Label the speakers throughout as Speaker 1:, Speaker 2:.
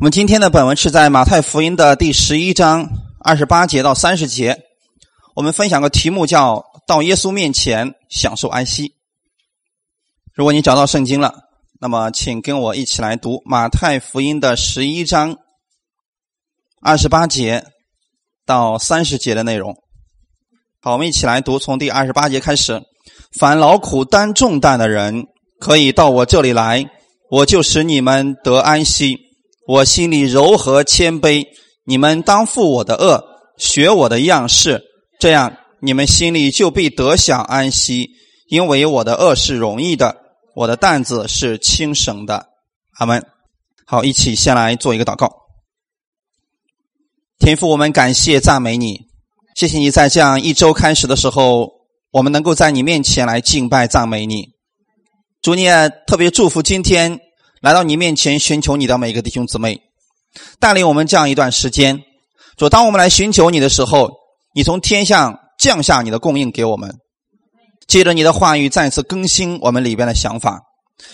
Speaker 1: 我们今天的本文是在马太福音的第十一章二十八节到三十节。我们分享个题目，叫“到耶稣面前享受安息”。如果你找到圣经了，那么请跟我一起来读马太福音的十一章二十八节到三十节的内容。好，我们一起来读，从第二十八节开始：“凡劳苦担重担的人，可以到我这里来，我就使你们得安息。”我心里柔和谦卑，你们当负我的恶，学我的样式，这样你们心里就必得享安息。因为我的恶是容易的，我的担子是轻省的。阿门。好，一起先来做一个祷告。天父，我们感谢赞美你，谢谢你在这样一周开始的时候，我们能够在你面前来敬拜赞美你。主，你也特别祝福今天。来到你面前寻求你的每一个弟兄姊妹，带领我们这样一段时间。主，当我们来寻求你的时候，你从天上降下你的供应给我们，借着你的话语再次更新我们里边的想法，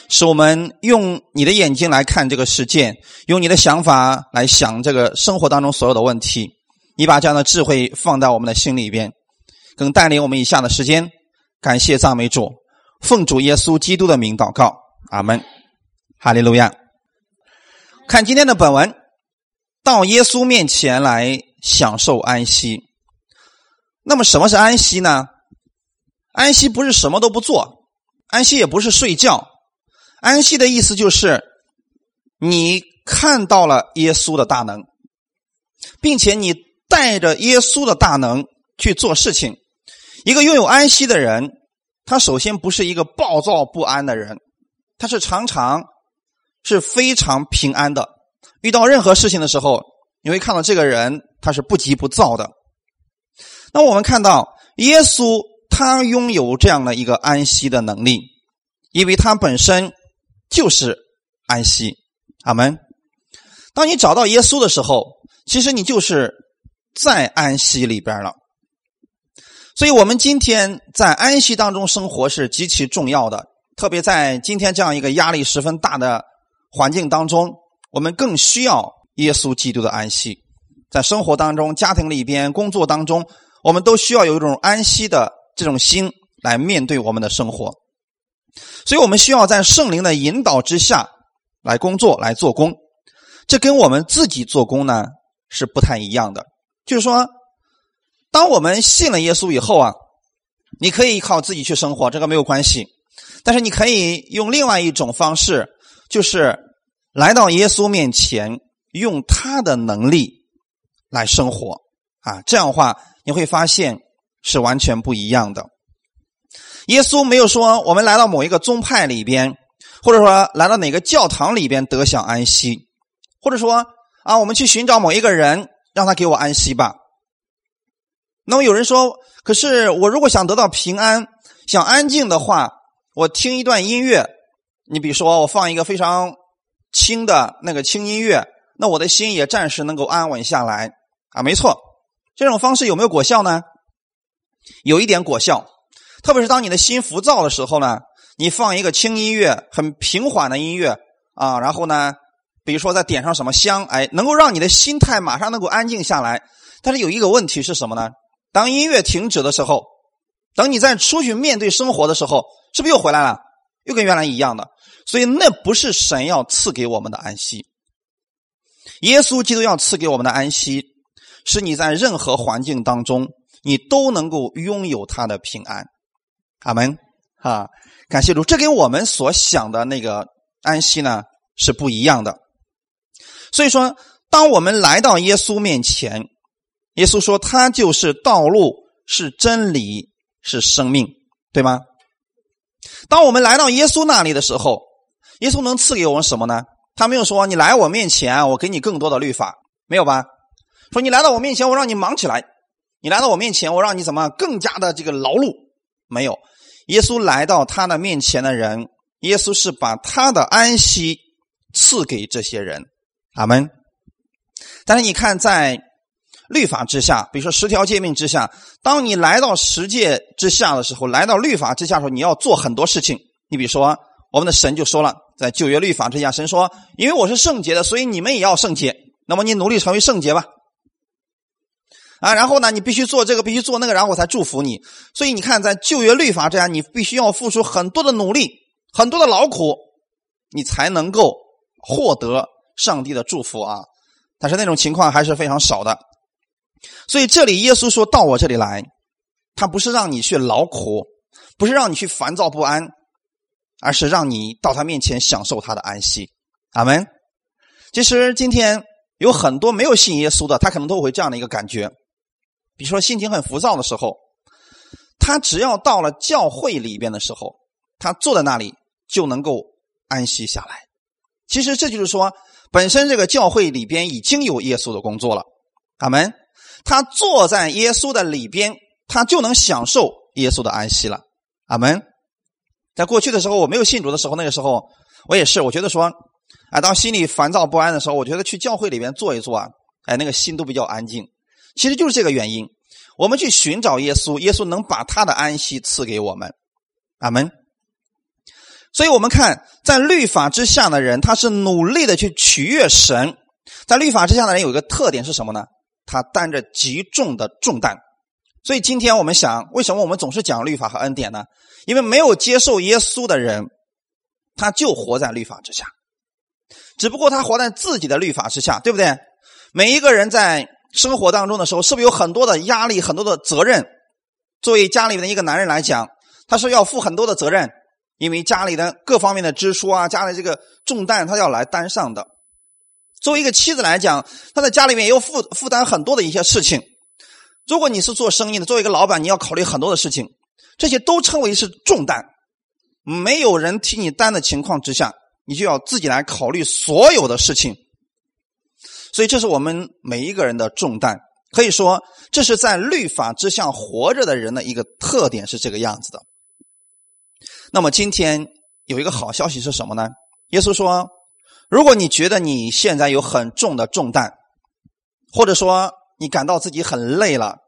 Speaker 1: 使我们用你的眼睛来看这个世界，用你的想法来想这个生活当中所有的问题。你把这样的智慧放在我们的心里边，更带领我们以下的时间。感谢赞美主，奉主耶稣基督的名祷告，阿门。哈利路亚！看今天的本文，到耶稣面前来享受安息。那么，什么是安息呢？安息不是什么都不做，安息也不是睡觉。安息的意思就是，你看到了耶稣的大能，并且你带着耶稣的大能去做事情。一个拥有安息的人，他首先不是一个暴躁不安的人，他是常常。是非常平安的。遇到任何事情的时候，你会看到这个人他是不急不躁的。那我们看到耶稣他拥有这样的一个安息的能力，因为他本身就是安息。阿门。当你找到耶稣的时候，其实你就是在安息里边了。所以，我们今天在安息当中生活是极其重要的，特别在今天这样一个压力十分大的。环境当中，我们更需要耶稣基督的安息。在生活当中、家庭里边、工作当中，我们都需要有一种安息的这种心来面对我们的生活。所以，我们需要在圣灵的引导之下来工作、来做工。这跟我们自己做工呢是不太一样的。就是说，当我们信了耶稣以后啊，你可以靠自己去生活，这个没有关系。但是，你可以用另外一种方式。就是来到耶稣面前，用他的能力来生活啊，这样的话你会发现是完全不一样的。耶稣没有说我们来到某一个宗派里边，或者说来到哪个教堂里边得享安息，或者说啊，我们去寻找某一个人让他给我安息吧。那么有人说，可是我如果想得到平安，想安静的话，我听一段音乐。你比如说，我放一个非常轻的那个轻音乐，那我的心也暂时能够安稳下来啊。没错，这种方式有没有果效呢？有一点果效，特别是当你的心浮躁的时候呢，你放一个轻音乐，很平缓的音乐啊，然后呢，比如说再点上什么香，哎，能够让你的心态马上能够安静下来。但是有一个问题是什么呢？当音乐停止的时候，等你再出去面对生活的时候，是不是又回来了？又跟原来一样的？所以，那不是神要赐给我们的安息。耶稣基督要赐给我们的安息，是你在任何环境当中，你都能够拥有他的平安。阿门！啊，感谢主，这跟我们所想的那个安息呢是不一样的。所以说，当我们来到耶稣面前，耶稣说他就是道路，是真理，是生命，对吗？当我们来到耶稣那里的时候，耶稣能赐给我们什么呢？他没有说你来我面前，我给你更多的律法，没有吧？说你来到我面前，我让你忙起来；你来到我面前，我让你怎么更加的这个劳碌？没有。耶稣来到他的面前的人，耶稣是把他的安息赐给这些人。阿门。但是你看，在律法之下，比如说十条诫命之下，当你来到十诫之下的时候，来到律法之下的时候，你要做很多事情。你比如说。我们的神就说了：“在旧约律法之下，神说：“因为我是圣洁的，所以你们也要圣洁。那么你努力成为圣洁吧。”啊，然后呢，你必须做这个，必须做那个，然后我才祝福你。所以你看，在旧约律法之下，你必须要付出很多的努力，很多的劳苦，你才能够获得上帝的祝福啊。但是那种情况还是非常少的。所以这里耶稣说到我这里来，他不是让你去劳苦，不是让你去烦躁不安。而是让你到他面前享受他的安息，阿门。其实今天有很多没有信耶稣的，他可能都会这样的一个感觉，比如说心情很浮躁的时候，他只要到了教会里边的时候，他坐在那里就能够安息下来。其实这就是说，本身这个教会里边已经有耶稣的工作了，阿门。他坐在耶稣的里边，他就能享受耶稣的安息了，阿门。在过去的时候，我没有信主的时候，那个时候我也是，我觉得说，啊，当心里烦躁不安的时候，我觉得去教会里边坐一坐啊，哎，那个心都比较安静。其实就是这个原因，我们去寻找耶稣，耶稣能把他的安息赐给我们，阿门。所以我们看，在律法之下的人，他是努力的去取悦神。在律法之下的人有一个特点是什么呢？他担着极重的重担。所以今天我们想，为什么我们总是讲律法和恩典呢？因为没有接受耶稣的人，他就活在律法之下，只不过他活在自己的律法之下，对不对？每一个人在生活当中的时候，是不是有很多的压力、很多的责任？作为家里面的一个男人来讲，他是要负很多的责任，因为家里的各方面的支出啊，家里这个重担他要来担上的。作为一个妻子来讲，他在家里面也要负负担很多的一些事情。如果你是做生意的，作为一个老板，你要考虑很多的事情。这些都称为是重担，没有人替你担的情况之下，你就要自己来考虑所有的事情。所以，这是我们每一个人的重担。可以说，这是在律法之下活着的人的一个特点，是这个样子的。那么，今天有一个好消息是什么呢？耶稣说：“如果你觉得你现在有很重的重担，或者说你感到自己很累了，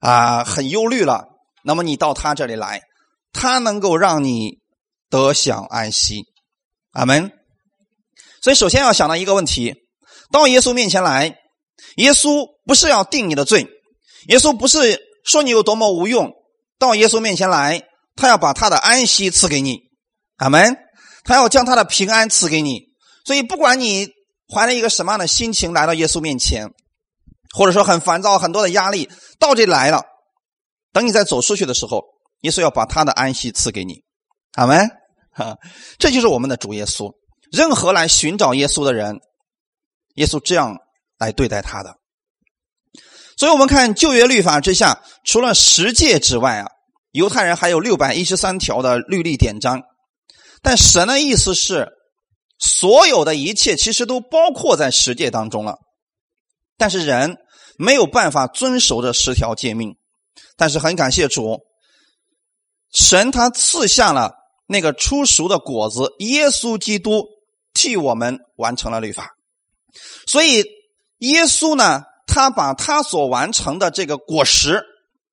Speaker 1: 啊，很忧虑了。”那么你到他这里来，他能够让你得享安息，阿门。所以首先要想到一个问题：到耶稣面前来，耶稣不是要定你的罪，耶稣不是说你有多么无用。到耶稣面前来，他要把他的安息赐给你，阿门。他要将他的平安赐给你。所以不管你怀了一个什么样的心情来到耶稣面前，或者说很烦躁、很多的压力，到这里来了。等你再走出去的时候，耶稣要把他的安息赐给你，阿门。哈，这就是我们的主耶稣。任何来寻找耶稣的人，耶稣这样来对待他的。所以，我们看旧约律法之下，除了十诫之外啊，犹太人还有六百一十三条的律例典章。但神的意思是，所有的一切其实都包括在十诫当中了。但是人没有办法遵守这十条诫命。但是很感谢主，神他赐下了那个出熟的果子，耶稣基督替我们完成了律法。所以耶稣呢，他把他所完成的这个果实，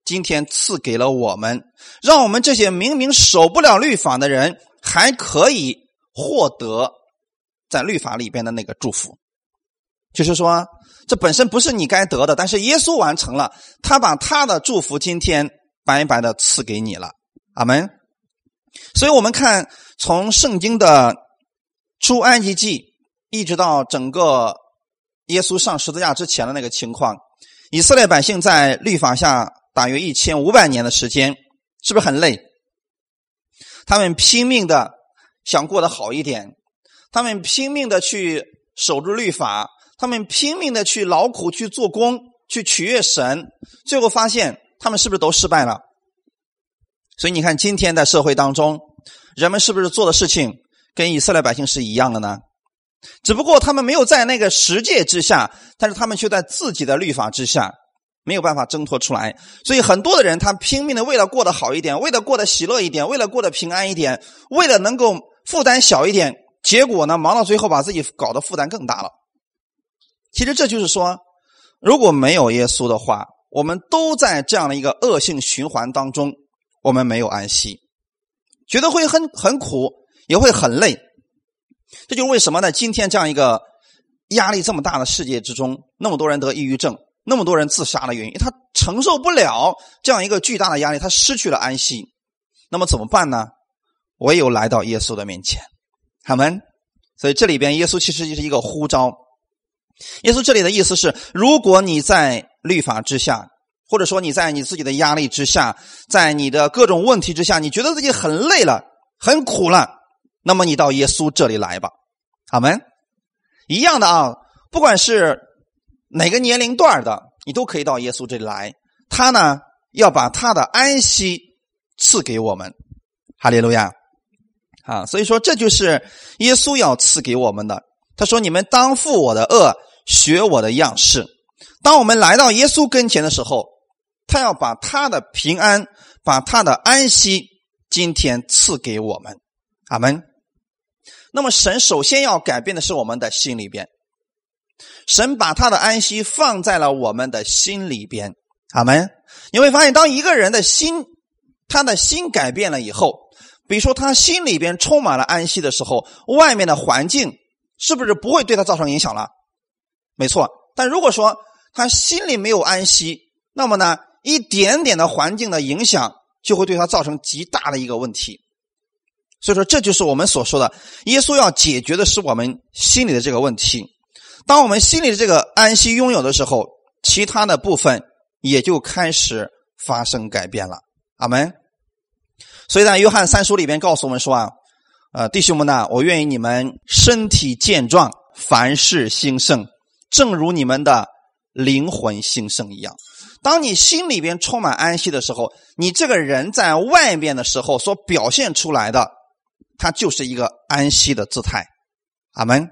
Speaker 1: 今天赐给了我们，让我们这些明明守不了律法的人，还可以获得在律法里边的那个祝福。就是说。这本身不是你该得的，但是耶稣完成了，他把他的祝福今天白白的赐给你了，阿门。所以，我们看从圣经的出埃及记，一直到整个耶稣上十字架之前的那个情况，以色列百姓在律法下大约一千五百年的时间，是不是很累？他们拼命的想过得好一点，他们拼命的去守住律法。他们拼命的去劳苦去做工，去取悦神，最后发现他们是不是都失败了？所以你看，今天在社会当中，人们是不是做的事情跟以色列百姓是一样的呢？只不过他们没有在那个十诫之下，但是他们却在自己的律法之下，没有办法挣脱出来。所以很多的人，他拼命的为了过得好一点，为了过得喜乐一点，为了过得平安一点，为了能够负担小一点，结果呢，忙到最后把自己搞得负担更大了。其实这就是说，如果没有耶稣的话，我们都在这样的一个恶性循环当中，我们没有安息，觉得会很很苦，也会很累。这就是为什么呢？今天这样一个压力这么大的世界之中，那么多人得抑郁症，那么多人自杀的原因，他承受不了这样一个巨大的压力，他失去了安息。那么怎么办呢？唯有来到耶稣的面前，他们。所以这里边，耶稣其实就是一个呼召。耶稣这里的意思是：如果你在律法之下，或者说你在你自己的压力之下，在你的各种问题之下，你觉得自己很累了、很苦了，那么你到耶稣这里来吧。阿门。一样的啊，不管是哪个年龄段的，你都可以到耶稣这里来。他呢，要把他的安息赐给我们。哈利路亚。啊，所以说这就是耶稣要赐给我们的。他说：“你们当负我的恶，学我的样式。”当我们来到耶稣跟前的时候，他要把他的平安、把他的安息，今天赐给我们。阿门。那么神首先要改变的是我们的心里边，神把他的安息放在了我们的心里边。阿门。你会发现，当一个人的心，他的心改变了以后。比如说，他心里边充满了安息的时候，外面的环境是不是不会对他造成影响了？没错。但如果说他心里没有安息，那么呢，一点点的环境的影响就会对他造成极大的一个问题。所以说，这就是我们所说的，耶稣要解决的是我们心里的这个问题。当我们心里的这个安息拥有的时候，其他的部分也就开始发生改变了。阿门。所以在约翰三书里边告诉我们说啊，呃，弟兄们呢，我愿意你们身体健壮，凡事兴盛，正如你们的灵魂兴盛一样。当你心里边充满安息的时候，你这个人在外面的时候所表现出来的，它就是一个安息的姿态。阿门。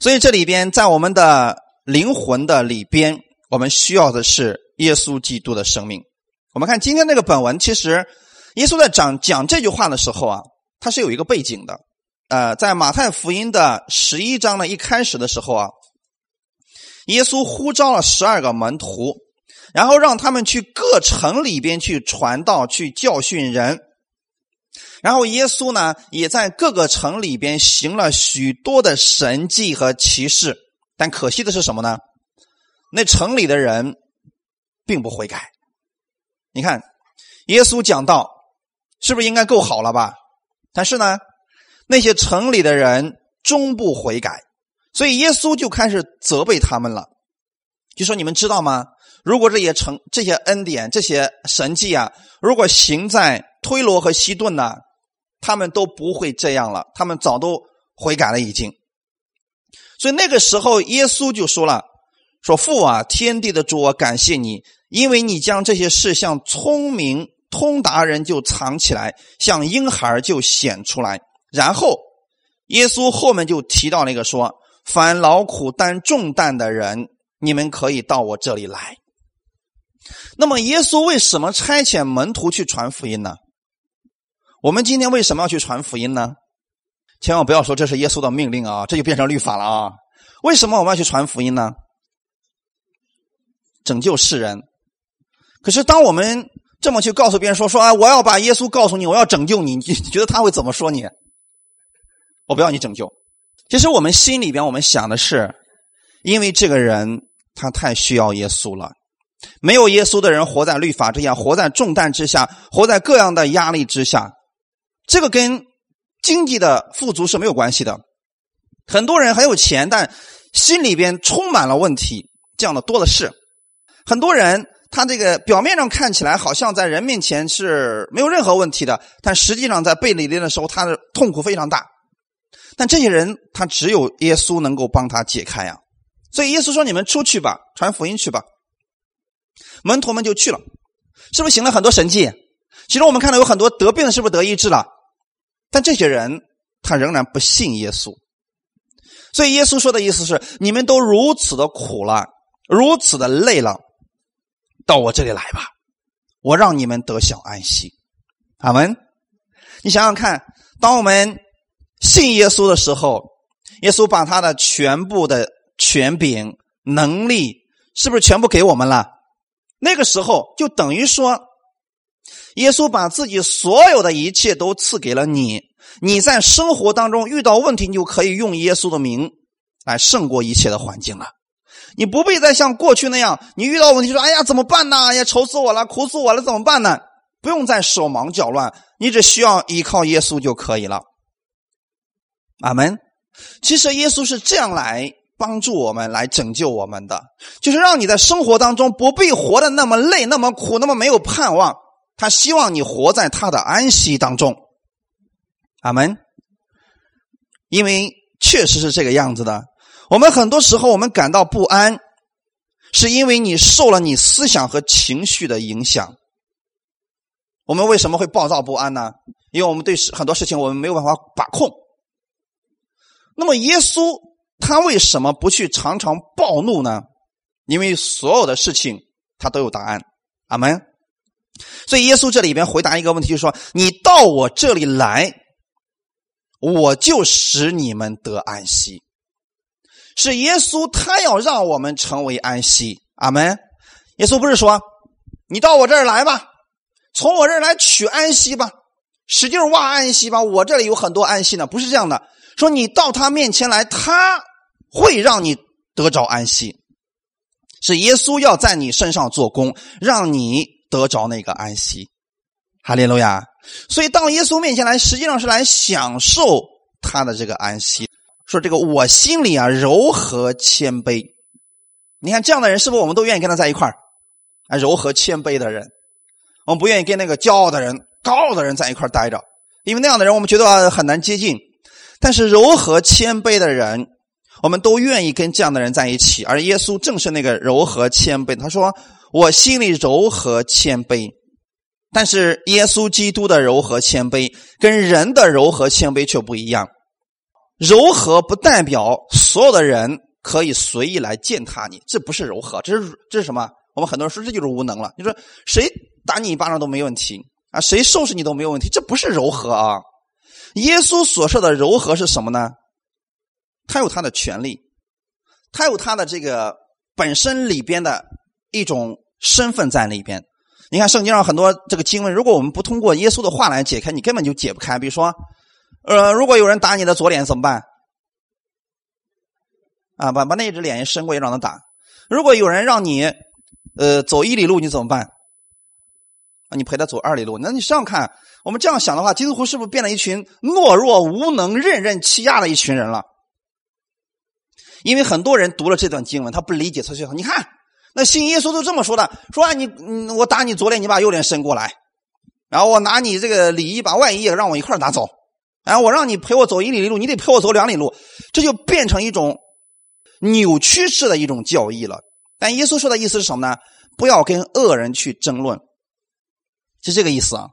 Speaker 1: 所以这里边在我们的灵魂的里边，我们需要的是耶稣基督的生命。我们看今天这个本文，其实。耶稣在讲讲这句话的时候啊，他是有一个背景的。呃，在马太福音的十一章的一开始的时候啊，耶稣呼召了十二个门徒，然后让他们去各城里边去传道、去教训人。然后耶稣呢，也在各个城里边行了许多的神迹和奇事。但可惜的是什么呢？那城里的人并不悔改。你看，耶稣讲道。是不是应该够好了吧？但是呢，那些城里的人终不悔改，所以耶稣就开始责备他们了，就说：“你们知道吗？如果这些成、这些恩典、这些神迹啊，如果行在推罗和西顿呢，他们都不会这样了，他们早都悔改了已经。所以那个时候，耶稣就说了：‘说父啊，天地的主，我感谢你，因为你将这些事向聪明。’”通达人就藏起来，向婴孩就显出来。然后耶稣后面就提到那个说：“凡劳苦担重担的人，你们可以到我这里来。”那么耶稣为什么差遣门徒去传福音呢？我们今天为什么要去传福音呢？千万不要说这是耶稣的命令啊，这就变成律法了啊！为什么我们要去传福音呢？拯救世人。可是当我们这么去告诉别人说说啊，我要把耶稣告诉你，我要拯救你，你觉得他会怎么说你？我不要你拯救。其实我们心里边，我们想的是，因为这个人他太需要耶稣了。没有耶稣的人，活在律法之下，活在重担之下，活在各样的压力之下。这个跟经济的富足是没有关系的。很多人很有钱，但心里边充满了问题，这样的多的是。很多人。他这个表面上看起来好像在人面前是没有任何问题的，但实际上在背里边的时候，他的痛苦非常大。但这些人，他只有耶稣能够帮他解开呀。所以耶稣说：“你们出去吧，传福音去吧。”门徒们就去了，是不是行了很多神迹？其实我们看到有很多得病的，是不是得医治了？但这些人他仍然不信耶稣。所以耶稣说的意思是：你们都如此的苦了，如此的累了。到我这里来吧，我让你们得享安息。阿门。你想想看，当我们信耶稣的时候，耶稣把他的全部的权柄、能力，是不是全部给我们了？那个时候就等于说，耶稣把自己所有的一切都赐给了你，你在生活当中遇到问题，你就可以用耶稣的名来胜过一切的环境了。你不必再像过去那样，你遇到问题说：“哎呀，怎么办呢？呀，愁死我了，苦死我了，怎么办呢？”不用再手忙脚乱，你只需要依靠耶稣就可以了。阿门。其实耶稣是这样来帮助我们、来拯救我们的，就是让你在生活当中不必活得那么累、那么苦、那么没有盼望。他希望你活在他的安息当中。阿门。因为确实是这个样子的。我们很多时候我们感到不安，是因为你受了你思想和情绪的影响。我们为什么会暴躁不安呢？因为我们对很多事情我们没有办法把控。那么耶稣他为什么不去常常暴怒呢？因为所有的事情他都有答案。阿门。所以耶稣这里边回答一个问题，就是说：你到我这里来，我就使你们得安息。是耶稣他要让我们成为安息。阿门。耶稣不是说你到我这儿来吧。从我这儿来取安息吧，使劲挖安息吧。我这里有很多安息呢，不是这样的。说你到他面前来，他会让你得着安息，是耶稣要在你身上做工，让你得着那个安息。哈利路亚！所以到耶稣面前来，实际上是来享受他的这个安息。说这个我心里啊柔和谦卑，你看这样的人是不是我们都愿意跟他在一块儿啊？柔和谦卑的人。我们不愿意跟那个骄傲的人、高傲的人在一块待着，因为那样的人我们觉得很难接近。但是柔和谦卑的人，我们都愿意跟这样的人在一起。而耶稣正是那个柔和谦卑。他说：“我心里柔和谦卑。”但是耶稣基督的柔和谦卑跟人的柔和谦卑却不一样。柔和不代表所有的人可以随意来践踏你，这不是柔和，这是这是什么？我们很多人说这就是无能了。你说谁？打你一巴掌都没问题啊！谁收拾你都没有问题，这不是柔和啊！耶稣所说的柔和是什么呢？他有他的权利，他有他的这个本身里边的一种身份在里边。你看圣经上很多这个经文，如果我们不通过耶稣的话来解开，你根本就解不开。比如说，呃，如果有人打你的左脸怎么办？啊，把把那只脸伸过去让他打。如果有人让你呃走一里路，你怎么办？啊，你陪他走二里路，那你这样看，我们这样想的话，基督徒是不是变了一群懦弱、无能、任人欺压的一群人了？因为很多人读了这段经文，他不理解，他就说：“你看，那信耶稣都这么说的，说啊，你，我打你左脸，你把右脸伸过来，然后我拿你这个里衣把外衣也让我一块拿走，然后我让你陪我走一里路，你得陪我走两里路，这就变成一种扭曲式的一种教义了。但耶稣说的意思是什么呢？不要跟恶人去争论。”是这个意思啊，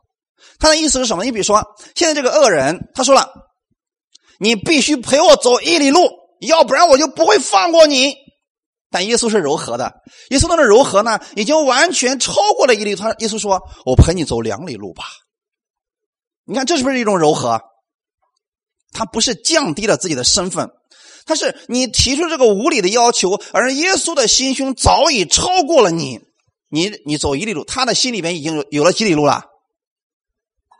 Speaker 1: 他的意思是什么？你比如说，现在这个恶人他说了，你必须陪我走一里路，要不然我就不会放过你。但耶稣是柔和的，耶稣那个柔和呢，已经完全超过了一里。他耶稣说：“我陪你走两里路吧。”你看这是不是一种柔和？他不是降低了自己的身份，他是你提出这个无理的要求，而耶稣的心胸早已超过了你。你你走一里路，他的心里面已经有有了几里路了，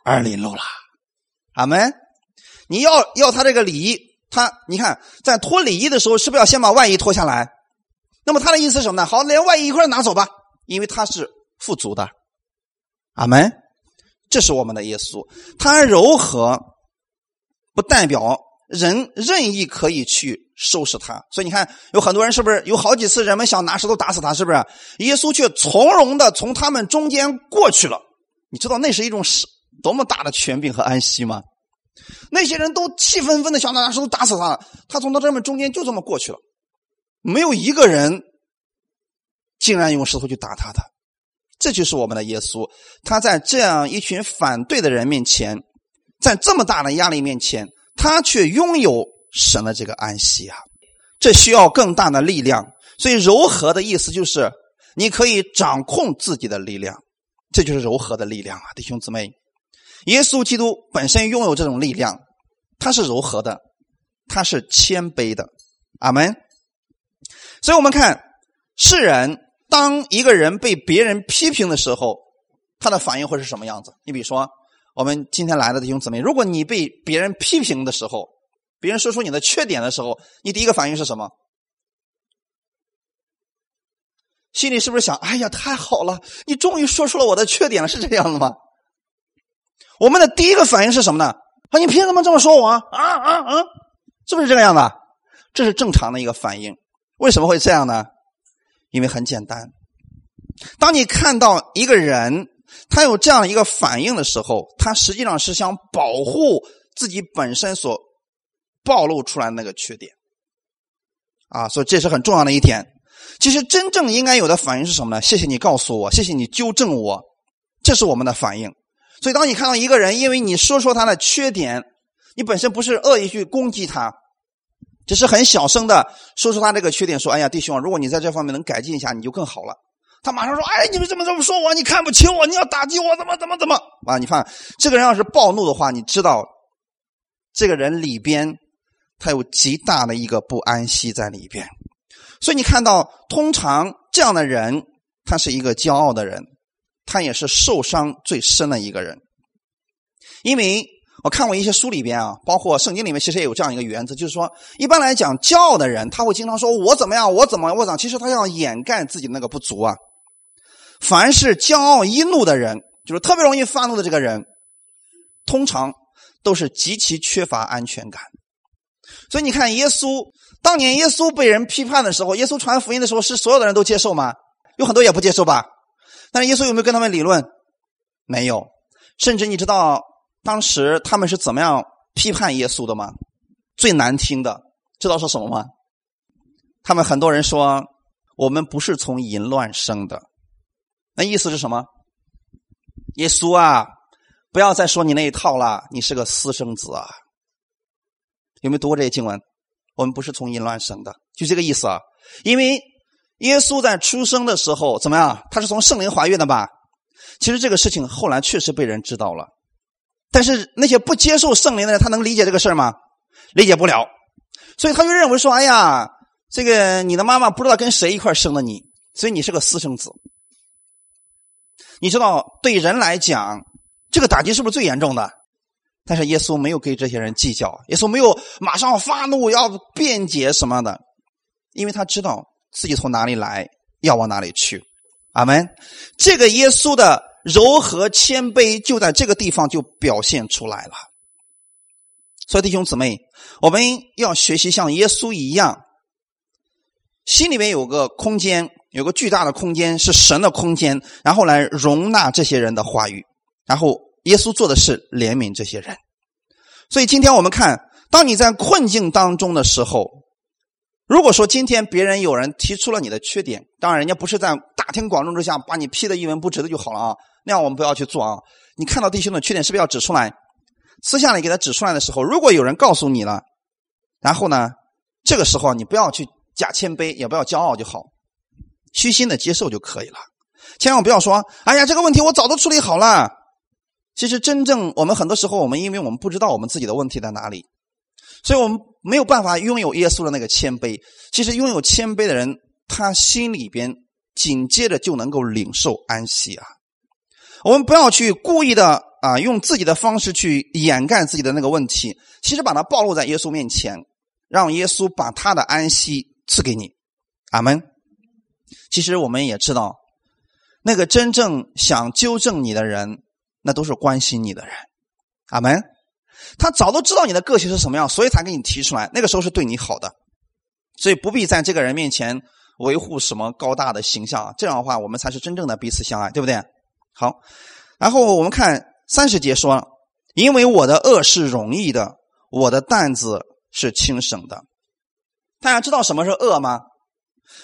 Speaker 1: 二里路了，阿门。你要要他这个礼仪，他你看在脱礼仪的时候，是不是要先把外衣脱下来？那么他的意思是什么呢？好，连外衣一块拿走吧，因为他是富足的，阿门。这是我们的耶稣，他柔和，不代表人任意可以去。收拾他，所以你看，有很多人是不是有好几次人们想拿石头打死他，是不是？耶稣却从容的从他们中间过去了。你知道那是一种是多么大的权柄和安息吗？那些人都气愤愤的想拿石头打死他，他从他这们中间就这么过去了，没有一个人竟然用石头去打他的。这就是我们的耶稣，他在这样一群反对的人面前，在这么大的压力面前，他却拥有。神的这个安息啊，这需要更大的力量。所以柔和的意思就是，你可以掌控自己的力量，这就是柔和的力量啊，弟兄姊妹。耶稣基督本身拥有这种力量，他是柔和的，他是谦卑的，阿门。所以我们看世人，当一个人被别人批评的时候，他的反应会是什么样子？你比如说，我们今天来的弟兄姊妹，如果你被别人批评的时候，别人说出你的缺点的时候，你第一个反应是什么？心里是不是想：“哎呀，太好了，你终于说出了我的缺点了，是这样的吗？”我们的第一个反应是什么呢？啊，你凭什么这么说我啊啊啊！是不是这个样子？这是正常的一个反应。为什么会这样呢？因为很简单，当你看到一个人他有这样一个反应的时候，他实际上是想保护自己本身所暴露出来的那个缺点啊，所以这是很重要的一点。其实真正应该有的反应是什么呢？谢谢你告诉我，谢谢你纠正我，这是我们的反应。所以，当你看到一个人因为你说说他的缺点，你本身不是恶意去攻击他，只是很小声的说出他这个缺点，说：“哎呀，弟兄，如果你在这方面能改进一下，你就更好了。”他马上说：“哎，你们怎么这么说我？你看不起我？你要打击我？怎么怎么怎么？”啊，你看这个人要是暴怒的话，你知道，这个人里边他有极大的一个不安息在里边。所以你看到，通常这样的人，他是一个骄傲的人，他也是受伤最深的一个人。因为我看过一些书里边啊，包括圣经里面，其实也有这样一个原则，就是说，一般来讲，骄傲的人他会经常说“我怎么样，我怎么我怎”，其实他要掩盖自己那个不足啊。凡是骄傲易怒的人，就是特别容易发怒的这个人，通常都是极其缺乏安全感。所以你看，耶稣。当年耶稣被人批判的时候，耶稣传福音的时候，是所有的人都接受吗？有很多也不接受吧。但是耶稣有没有跟他们理论？没有。甚至你知道当时他们是怎么样批判耶稣的吗？最难听的，知道说什么吗？他们很多人说我们不是从淫乱生的，那意思是什么？耶稣啊，不要再说你那一套了，你是个私生子啊。有没有读过这些经文？我们不是从淫乱生的，就这个意思啊。因为耶稣在出生的时候怎么样？他是从圣灵怀孕的吧？其实这个事情后来确实被人知道了，但是那些不接受圣灵的人，他能理解这个事吗？理解不了，所以他就认为说：“哎呀，这个你的妈妈不知道跟谁一块生的你，所以你是个私生子。”你知道，对人来讲，这个打击是不是最严重的？但是耶稣没有跟这些人计较，耶稣没有马上发怒要辩解什么的，因为他知道自己从哪里来，要往哪里去。阿门。这个耶稣的柔和谦卑就在这个地方就表现出来了。所以弟兄姊妹，我们要学习像耶稣一样，心里面有个空间，有个巨大的空间是神的空间，然后来容纳这些人的话语，然后。耶稣做的是怜悯这些人，所以今天我们看，当你在困境当中的时候，如果说今天别人有人提出了你的缺点，当然人家不是在大庭广众之下把你批的一文不值的就好了啊，那样我们不要去做啊。你看到弟兄的缺点是不是要指出来？私下里给他指出来的时候，如果有人告诉你了，然后呢，这个时候你不要去假谦卑，也不要骄傲就好，虚心的接受就可以了。千万不要说，哎呀，这个问题我早都处理好了。其实，真正我们很多时候，我们因为我们不知道我们自己的问题在哪里，所以我们没有办法拥有耶稣的那个谦卑。其实，拥有谦卑的人，他心里边紧接着就能够领受安息啊。我们不要去故意的啊，用自己的方式去掩盖自己的那个问题，其实把它暴露在耶稣面前，让耶稣把他的安息赐给你。阿门。其实我们也知道，那个真正想纠正你的人。那都是关心你的人，阿门。他早都知道你的个性是什么样，所以才给你提出来。那个时候是对你好的，所以不必在这个人面前维护什么高大的形象。这样的话，我们才是真正的彼此相爱，对不对？好，然后我们看三十节说：“因为我的恶是容易的，我的担子是轻省的。”大家知道什么是恶吗？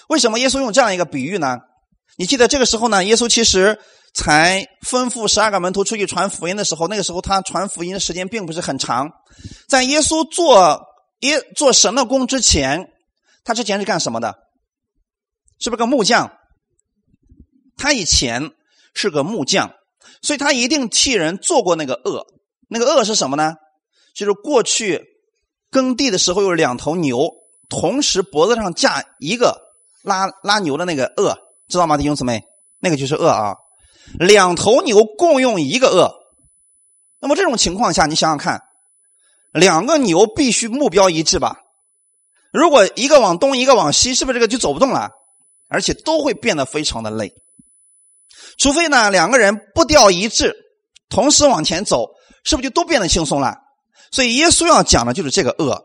Speaker 1: 为什么耶稣用这样一个比喻呢？你记得这个时候呢？耶稣其实。才吩咐十二个门徒出去传福音的时候，那个时候他传福音的时间并不是很长。在耶稣做耶做神的工之前，他之前是干什么的？是不是个木匠？他以前是个木匠，所以他一定替人做过那个轭。那个轭是什么呢？就是过去耕地的时候有两头牛，同时脖子上架一个拉拉牛的那个轭，知道吗，弟兄姊妹？那个就是轭啊。两头牛共用一个轭，那么这种情况下，你想想看，两个牛必须目标一致吧？如果一个往东，一个往西，是不是这个就走不动了？而且都会变得非常的累。除非呢，两个人步调一致，同时往前走，是不是就都变得轻松了？所以耶稣要讲的就是这个恶，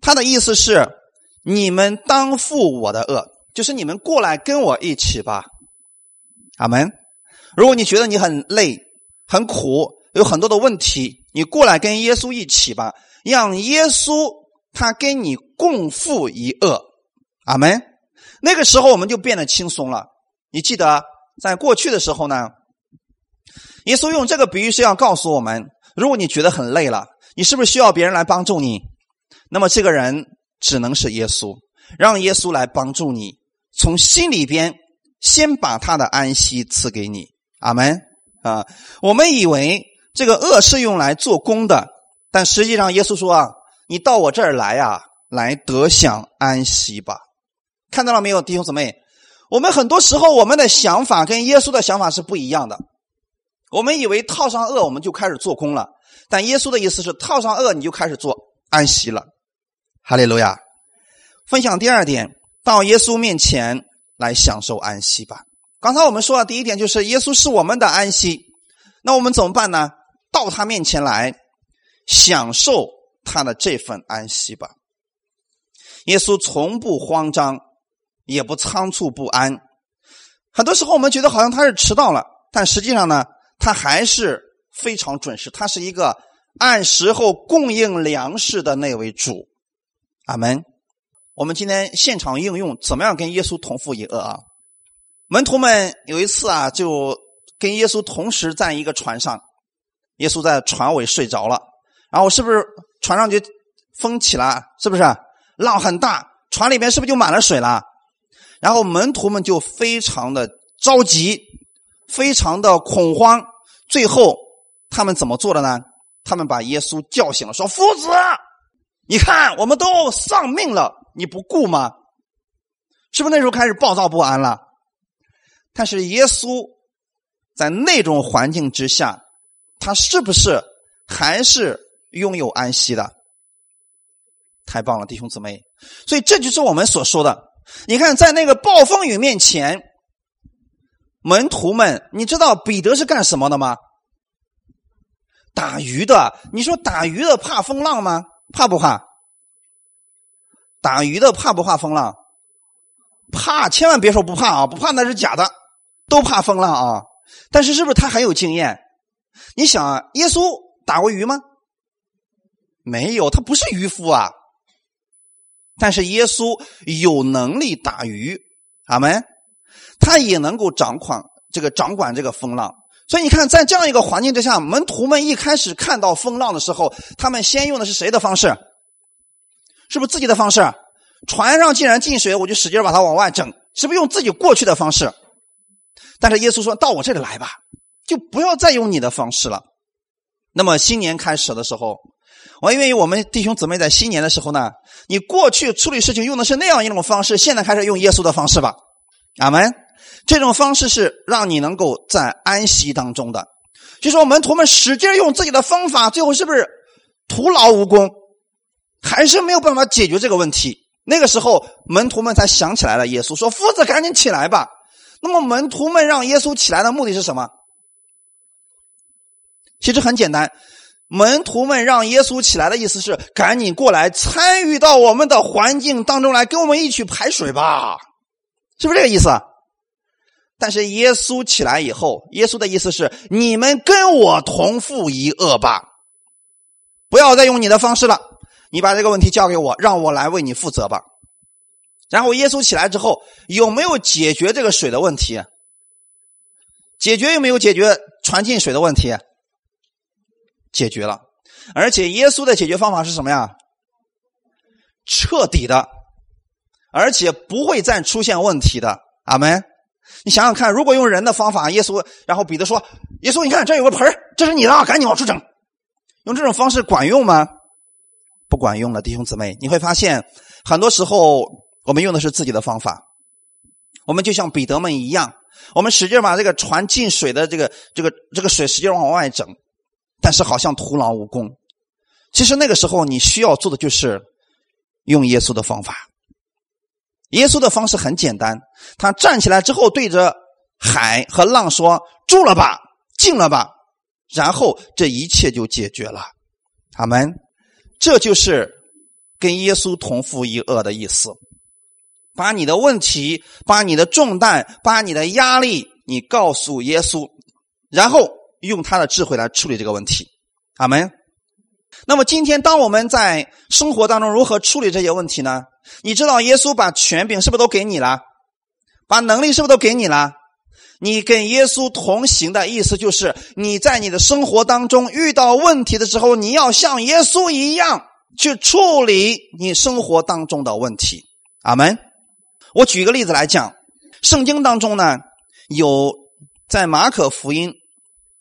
Speaker 1: 他的意思是：你们当负我的恶，就是你们过来跟我一起吧。阿门。如果你觉得你很累、很苦，有很多的问题，你过来跟耶稣一起吧，让耶稣他跟你共负一恶。阿门。那个时候我们就变得轻松了。你记得在过去的时候呢，耶稣用这个比喻是要告诉我们：如果你觉得很累了，你是不是需要别人来帮助你？那么这个人只能是耶稣，让耶稣来帮助你，从心里边先把他的安息赐给你。阿门啊！我们以为这个恶是用来做工的，但实际上耶稣说啊：“你到我这儿来啊，来得享安息吧。”看到了没有，弟兄姊妹？我们很多时候我们的想法跟耶稣的想法是不一样的。我们以为套上恶我们就开始做工了，但耶稣的意思是套上恶你就开始做安息了。哈利路亚！分享第二点，到耶稣面前来享受安息吧。刚才我们说的第一点就是耶稣是我们的安息，那我们怎么办呢？到他面前来享受他的这份安息吧。耶稣从不慌张。也不仓促不安，很多时候我们觉得好像他是迟到了，但实际上呢，他还是非常准时。他是一个按时候供应粮食的那位主。阿门。我们今天现场应用怎么样跟耶稣同负一恶啊？门徒们有一次啊，就跟耶稣同时在一个船上，耶稣在船尾睡着了，然后是不是船上就风起了？是不是浪很大？船里面是不是就满了水了？然后门徒们就非常的着急，非常的恐慌。最后他们怎么做的呢？他们把耶稣叫醒了，说：“夫子，你看我们都丧命了，你不顾吗？是不是那时候开始暴躁不安了？但是耶稣在那种环境之下，他是不是还是拥有安息的？太棒了，弟兄姊妹！所以这就是我们所说的。”你看，在那个暴风雨面前，门徒们，你知道彼得是干什么的吗？打鱼的。你说打鱼的怕风浪吗？怕不怕？打鱼的怕不怕风浪？怕，千万别说不怕啊！不怕那是假的，都怕风浪啊。但是是不是他很有经验？你想，耶稣打过鱼吗？没有，他不是渔夫啊。但是耶稣有能力打鱼，阿门。他也能够掌管这个掌管这个风浪，所以你看，在这样一个环境之下，门徒们一开始看到风浪的时候，他们先用的是谁的方式？是不是自己的方式？船上既然进水，我就使劲把它往外整，是不是用自己过去的方式？但是耶稣说到我这里来吧，就不要再用你的方式了。那么新年开始的时候。我愿意我们弟兄姊妹在新年的时候呢，你过去处理事情用的是那样一种方式，现在开始用耶稣的方式吧，阿门。这种方式是让你能够在安息当中的。就说门徒们使劲用自己的方法，最后是不是徒劳无功？还是没有办法解决这个问题？那个时候门徒们才想起来了耶稣，说：“夫子，赶紧起来吧。”那么门徒们让耶稣起来的目的是什么？其实很简单。门徒们让耶稣起来的意思是：赶紧过来参与到我们的环境当中来，跟我们一起排水吧，是不是这个意思？但是耶稣起来以后，耶稣的意思是：你们跟我同负一恶吧，不要再用你的方式了，你把这个问题交给我，让我来为你负责吧。然后耶稣起来之后，有没有解决这个水的问题？解决有没有解决船进水的问题？解决了，而且耶稣的解决方法是什么呀？彻底的，而且不会再出现问题的。阿门。你想想看，如果用人的方法，耶稣，然后彼得说：“耶稣，你看这有个盆这是你的，赶紧往出整。”用这种方式管用吗？不管用了，弟兄姊妹，你会发现，很多时候我们用的是自己的方法，我们就像彼得们一样，我们使劲把这个船进水的这个这个这个水使劲往外整。但是好像徒劳无功。其实那个时候你需要做的就是用耶稣的方法。耶稣的方式很简单，他站起来之后对着海和浪说：“住了吧，静了吧。”然后这一切就解决了。他们，这就是跟耶稣同父一恶的意思。把你的问题、把你的重担、把你的压力，你告诉耶稣，然后用他的智慧来处理这个问题。阿门。那么今天，当我们在生活当中如何处理这些问题呢？你知道，耶稣把权柄是不是都给你了？把能力是不是都给你了？你跟耶稣同行的意思，就是你在你的生活当中遇到问题的时候，你要像耶稣一样去处理你生活当中的问题。阿门。我举个例子来讲，圣经当中呢，有在马可福音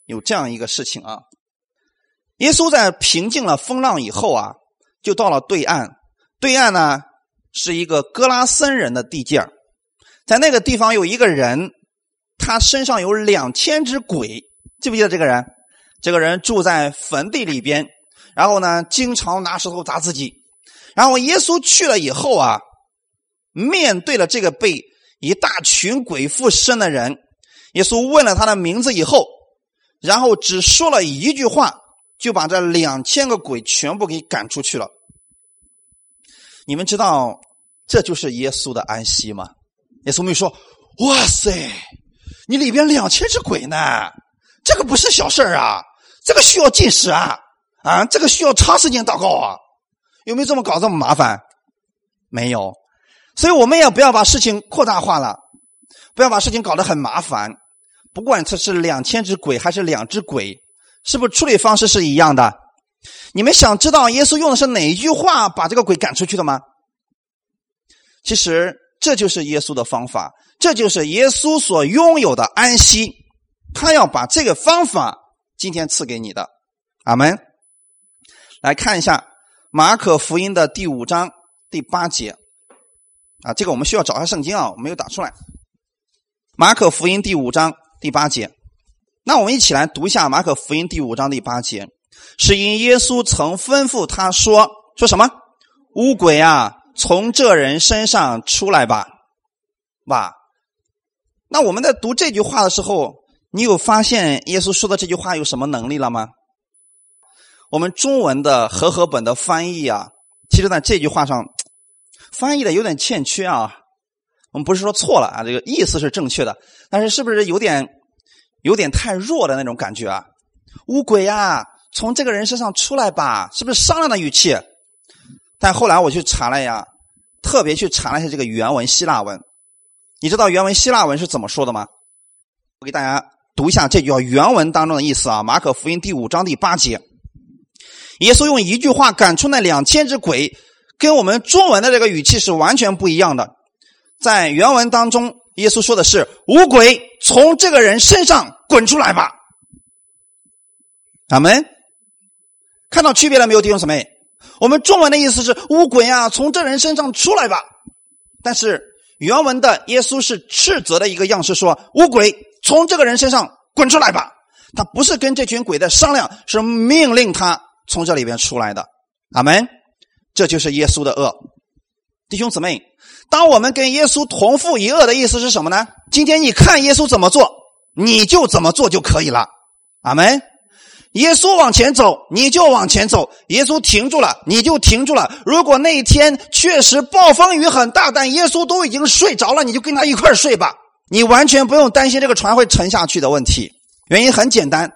Speaker 1: 有这样一个事情啊。耶稣在平静了风浪以后啊，就到了对岸。对岸呢是一个哥拉森人的地界在那个地方有一个人。他身上有两千只鬼，记不记得这个人？这个人住在坟地里边，然后呢，经常拿石头砸自己。然后耶稣去了以后啊，面对了这个被一大群鬼附身的人，耶稣问了他的名字以后，然后只说了一句话，就把这两千个鬼全部给赶出去了。你们知道这就是耶稣的安息吗？耶稣没说：“哇塞！”你里边两千只鬼呢，这个不是小事啊！这个需要进食啊，啊，这个需要长时间祷告啊，有没有这么搞这么麻烦？没有，所以我们也不要把事情扩大化了，不要把事情搞得很麻烦。不管这是两千只鬼还是两只鬼，是不是处理方式是一样的？你们想知道耶稣用的是哪一句话把这个鬼赶出去的吗？其实这就是耶稣的方法。这就是耶稣所拥有的安息，他要把这个方法今天赐给你的，阿门。来看一下马可福音的第五章第八节，啊，这个我们需要找一下圣经啊，我没有打出来。马可福音第五章第八节，那我们一起来读一下马可福音第五章第八节，是因耶稣曾吩咐他说，说什么？乌鬼啊，从这人身上出来吧，吧。那我们在读这句话的时候，你有发现耶稣说的这句话有什么能力了吗？我们中文的和合本的翻译啊，其实在这句话上翻译的有点欠缺啊。我们不是说错了啊，这个意思是正确的，但是是不是有点有点太弱的那种感觉啊？乌鬼呀，从这个人身上出来吧，是不是商量的语气？但后来我去查了呀，特别去查了一下这个原文希腊文。你知道原文希腊文是怎么说的吗？我给大家读一下这句话原文当中的意思啊。马可福音第五章第八节，耶稣用一句话赶出那两千只鬼，跟我们中文的这个语气是完全不一样的。在原文当中，耶稣说的是“五鬼从这个人身上滚出来吧”。咱们看到区别了没有，弟兄姊妹？我们中文的意思是“五鬼啊，从这人身上出来吧”，但是。原文的耶稣是斥责的一个样式，说：“乌鬼从这个人身上滚出来吧！”他不是跟这群鬼在商量，是命令他从这里边出来的。阿门。这就是耶稣的恶，弟兄姊妹，当我们跟耶稣同父一恶的意思是什么呢？今天你看耶稣怎么做，你就怎么做就可以了。阿门。耶稣往前走，你就往前走；耶稣停住了，你就停住了。如果那一天确实暴风雨很大，但耶稣都已经睡着了，你就跟他一块睡吧。你完全不用担心这个船会沉下去的问题。原因很简单，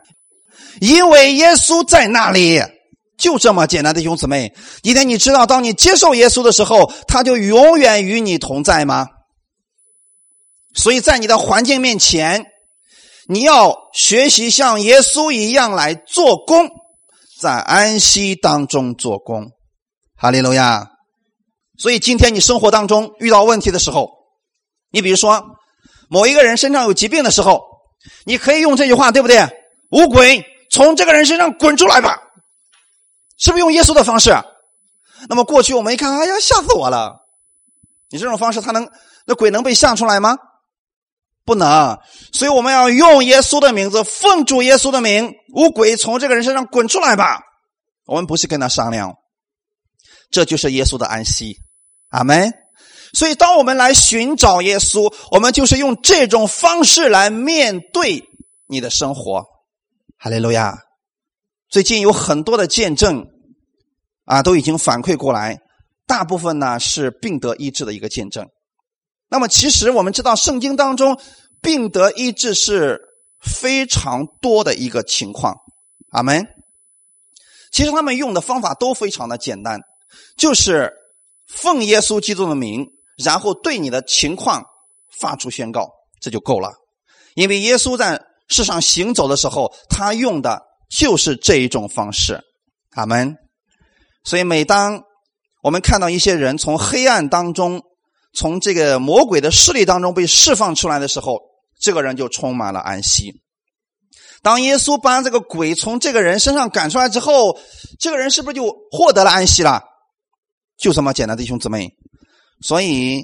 Speaker 1: 因为耶稣在那里，就这么简单的兄姊妹。今天你知道，当你接受耶稣的时候，他就永远与你同在吗？所以在你的环境面前。你要学习像耶稣一样来做工，在安息当中做工，哈利路亚。所以今天你生活当中遇到问题的时候，你比如说某一个人身上有疾病的时候，你可以用这句话，对不对？五鬼从这个人身上滚出来吧，是不是用耶稣的方式？那么过去我们一看，哎呀，吓死我了！你这种方式，他能那鬼能被吓出来吗？不能。所以我们要用耶稣的名字，奉主耶稣的名，无鬼从这个人身上滚出来吧。我们不是跟他商量，这就是耶稣的安息。阿门。所以，当我们来寻找耶稣，我们就是用这种方式来面对你的生活。哈利路亚！最近有很多的见证啊，都已经反馈过来，大部分呢是病得医治的一个见证。那么，其实我们知道，圣经当中病得医治是非常多的一个情况。阿门。其实他们用的方法都非常的简单，就是奉耶稣基督的名。然后对你的情况发出宣告，这就够了。因为耶稣在世上行走的时候，他用的就是这一种方式。阿门。所以，每当我们看到一些人从黑暗当中、从这个魔鬼的势力当中被释放出来的时候，这个人就充满了安息。当耶稣把这个鬼从这个人身上赶出来之后，这个人是不是就获得了安息了？就这么简单，弟兄姊妹。所以，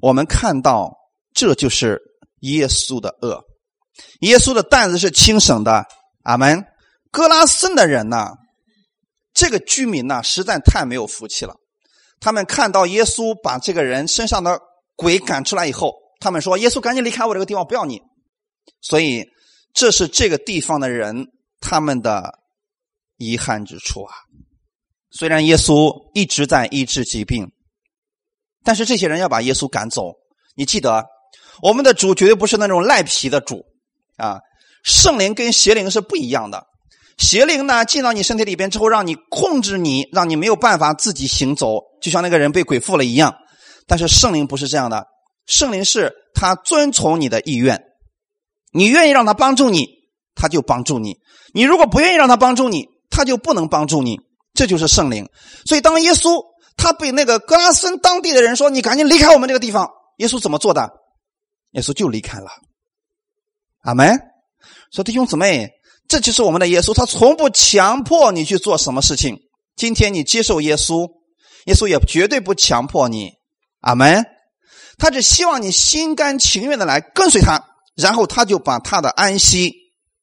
Speaker 1: 我们看到，这就是耶稣的恶。耶稣的担子是轻省的。阿门。格拉森的人呢，这个居民呢，实在太没有福气了。他们看到耶稣把这个人身上的鬼赶出来以后，他们说：“耶稣，赶紧离开我这个地方，不要你。”所以，这是这个地方的人他们的遗憾之处啊。虽然耶稣一直在医治疾病。但是这些人要把耶稣赶走，你记得，我们的主绝对不是那种赖皮的主啊！圣灵跟邪灵是不一样的，邪灵呢进到你身体里边之后，让你控制你，让你没有办法自己行走，就像那个人被鬼附了一样。但是圣灵不是这样的，圣灵是他遵从你的意愿，你愿意让他帮助你，他就帮助你；你如果不愿意让他帮助你，他就不能帮助你。这就是圣灵。所以当耶稣。他被那个格拉森当地的人说：“你赶紧离开我们这个地方。”耶稣怎么做的？耶稣就离开了。阿门。说弟兄姊妹，这就是我们的耶稣，他从不强迫你去做什么事情。今天你接受耶稣，耶稣也绝对不强迫你。阿门。他只希望你心甘情愿的来跟随他，然后他就把他的安息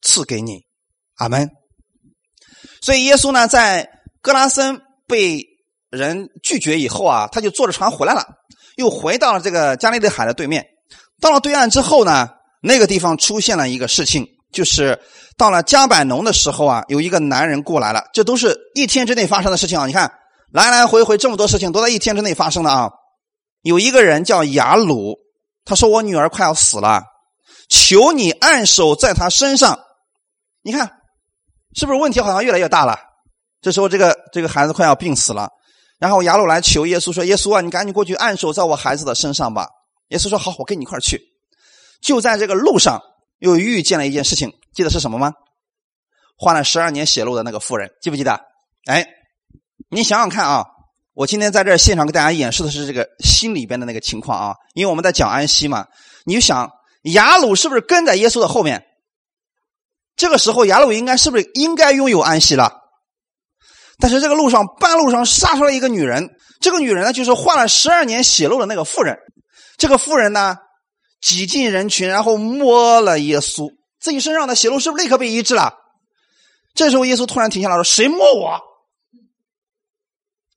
Speaker 1: 赐给你。阿门。所以耶稣呢，在格拉森被。人拒绝以后啊，他就坐着船回来了，又回到了这个加利利海的对面。到了对岸之后呢，那个地方出现了一个事情，就是到了加百农的时候啊，有一个男人过来了。这都是一天之内发生的事情啊！你看，来来回回这么多事情都在一天之内发生的啊。有一个人叫雅鲁，他说：“我女儿快要死了，求你按手在她身上。”你看，是不是问题好像越来越大了？这时候，这个这个孩子快要病死了。然后雅鲁来求耶稣说：“耶稣啊，你赶紧过去按手在我孩子的身上吧。”耶稣说：“好，我跟你一块去。”就在这个路上，又遇见了一件事情，记得是什么吗？患了十二年血漏的那个妇人，记不记得？哎，你想想看啊！我今天在这现场给大家演示的是这个心里边的那个情况啊，因为我们在讲安息嘛。你就想雅鲁是不是跟在耶稣的后面？这个时候雅鲁应该是不是应该拥有安息了？但是这个路上，半路上杀出来一个女人。这个女人呢，就是患了十二年血漏的那个妇人。这个妇人呢，挤进人群，然后摸了耶稣自己身上的血路，是不是立刻被医治了？这时候，耶稣突然停下来说：“谁摸我？”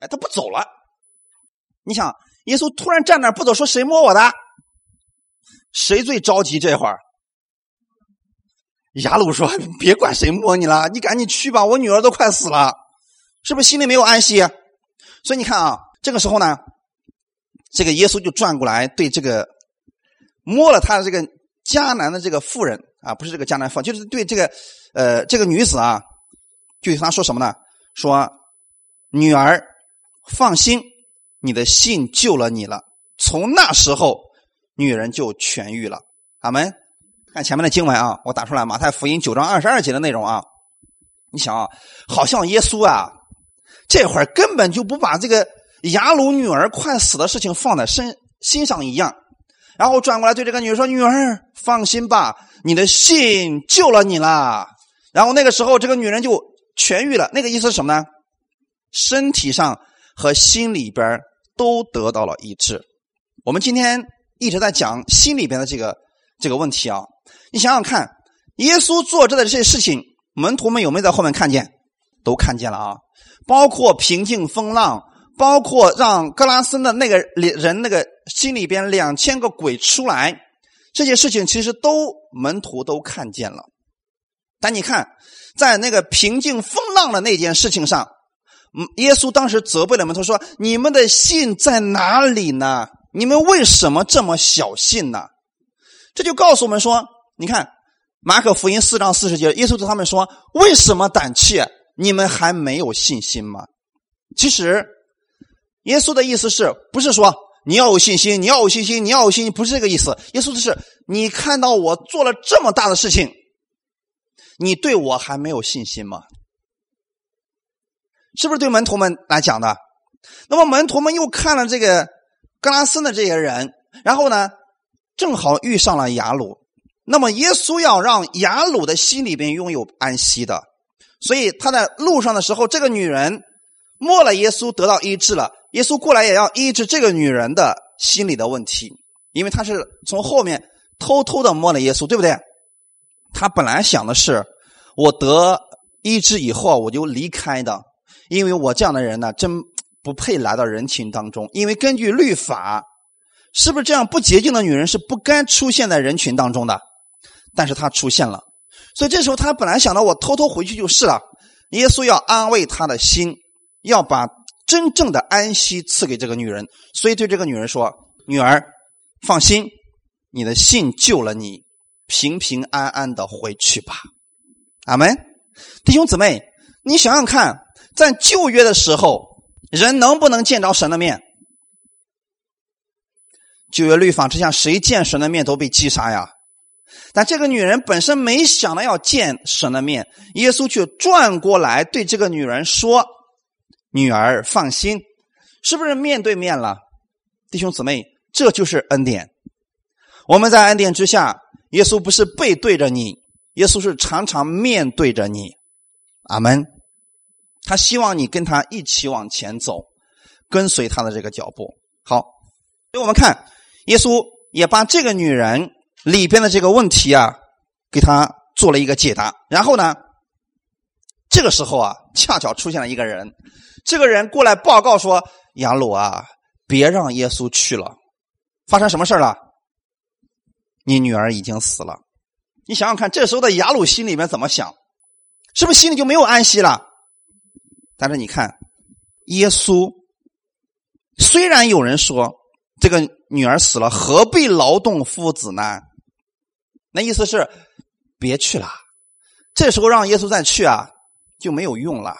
Speaker 1: 哎，他不走了。你想，耶稣突然站那不走，说：“谁摸我的？”谁最着急这会儿？雅鲁说：“别管谁摸你了，你赶紧去吧，我女儿都快死了。”是不是心里没有安息？所以你看啊，这个时候呢，这个耶稣就转过来对这个摸了他的这个迦南的这个妇人啊，不是这个迦南妇，就是对这个呃这个女子啊，就对他说什么呢？说女儿放心，你的信救了你了。从那时候，女人就痊愈了。阿门。看前面的经文啊，我打出来马太福音九章二十二节的内容啊。你想啊，好像耶稣啊。这会儿根本就不把这个雅鲁女儿快死的事情放在身心上一样，然后转过来对这个女儿说：“女儿，放心吧，你的信救了你了。”然后那个时候，这个女人就痊愈了。那个意思是什么呢？身体上和心里边都得到了医治。我们今天一直在讲心里边的这个这个问题啊。你想想看，耶稣做这的这些事情，门徒们有没有在后面看见？都看见了啊！包括平静风浪，包括让格拉森的那个人那个心里边两千个鬼出来，这些事情其实都门徒都看见了。但你看，在那个平静风浪的那件事情上，耶稣当时责备了门徒说：“你们的信在哪里呢？你们为什么这么小信呢？”这就告诉我们说。你看，马可福音四章四十节，耶稣对他们说：“为什么胆怯？你们还没有信心吗？”其实，耶稣的意思是不是说你要有信心，你要有信心，你要有信心？不是这个意思。耶稣的是你看到我做了这么大的事情，你对我还没有信心吗？是不是对门徒们来讲的？那么门徒们又看了这个格拉斯的这些人，然后呢，正好遇上了雅鲁。那么，耶稣要让雅鲁的心里边拥有安息的，所以他在路上的时候，这个女人摸了耶稣，得到医治了。耶稣过来也要医治这个女人的心理的问题，因为他是从后面偷偷的摸了耶稣，对不对？他本来想的是，我得医治以后我就离开的，因为我这样的人呢，真不配来到人群当中，因为根据律法，是不是这样不洁净的女人是不该出现在人群当中的？但是他出现了，所以这时候他本来想到我偷偷回去就是了。耶稣要安慰他的心，要把真正的安息赐给这个女人，所以对这个女人说：“女儿，放心，你的信救了你，平平安安的回去吧。”阿门。弟兄姊妹，你想想看，在旧约的时候，人能不能见着神的面？旧约律法之下，谁见神的面都被击杀呀？但这个女人本身没想到要见神的面，耶稣却转过来对这个女人说：“女儿，放心，是不是面对面了？弟兄姊妹，这就是恩典。我们在恩典之下，耶稣不是背对着你，耶稣是常常面对着你。阿门。他希望你跟他一起往前走，跟随他的这个脚步。好，所以我们看，耶稣也把这个女人。里边的这个问题啊，给他做了一个解答。然后呢，这个时候啊，恰巧出现了一个人，这个人过来报告说：“雅鲁啊，别让耶稣去了，发生什么事了？你女儿已经死了。你想想看，这时候的雅鲁心里面怎么想？是不是心里就没有安息了？但是你看，耶稣虽然有人说这个女儿死了，何必劳动父子呢？”那意思是，别去了。这时候让耶稣再去啊，就没有用了。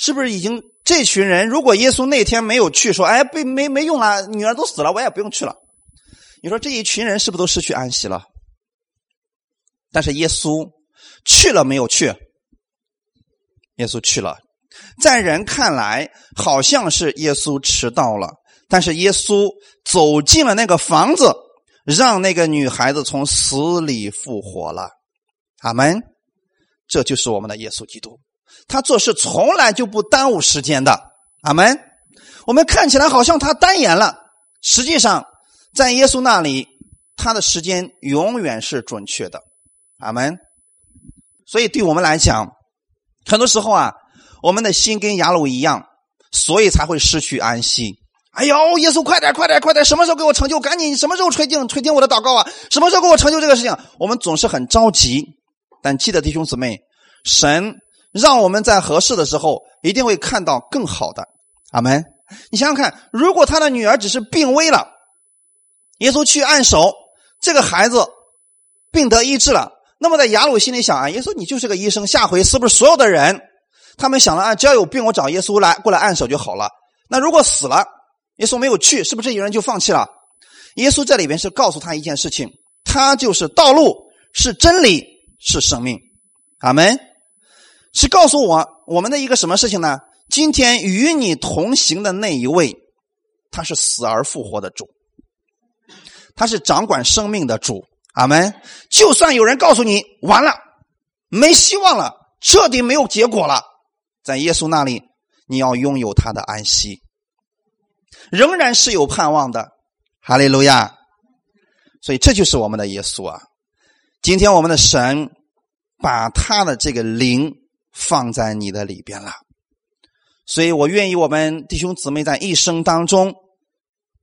Speaker 1: 是不是已经这群人？如果耶稣那天没有去，说：“哎，被没没用了，女儿都死了，我也不用去了。”你说这一群人是不是都失去安息了？但是耶稣去了没有去？耶稣去了，在人看来好像是耶稣迟到了，但是耶稣走进了那个房子。让那个女孩子从死里复活了，阿门。这就是我们的耶稣基督，他做事从来就不耽误时间的，阿门。我们看起来好像他单言了，实际上在耶稣那里，他的时间永远是准确的，阿门。所以对我们来讲，很多时候啊，我们的心跟雅鲁一样，所以才会失去安息。哎呦，耶稣，快点，快点，快点！什么时候给我成就？赶紧，什么时候垂听垂听我的祷告啊？什么时候给我成就这个事情？我们总是很着急，但记得弟兄姊妹，神让我们在合适的时候，一定会看到更好的。阿门。你想想看，如果他的女儿只是病危了，耶稣去按手，这个孩子病得医治了，那么在雅鲁心里想啊，耶稣你就是个医生，下回是不是所有的人他们想了啊，只要有病我找耶稣来过来按手就好了？那如果死了？耶稣没有去，是不是这些人就放弃了？耶稣这里边是告诉他一件事情：他就是道路，是真理，是生命。阿门。是告诉我我们的一个什么事情呢？今天与你同行的那一位，他是死而复活的主，他是掌管生命的主。阿门。就算有人告诉你完了，没希望了，彻底没有结果了，在耶稣那里，你要拥有他的安息。仍然是有盼望的，哈利路亚！所以这就是我们的耶稣啊！今天我们的神把他的这个灵放在你的里边了，所以我愿意我们弟兄姊妹在一生当中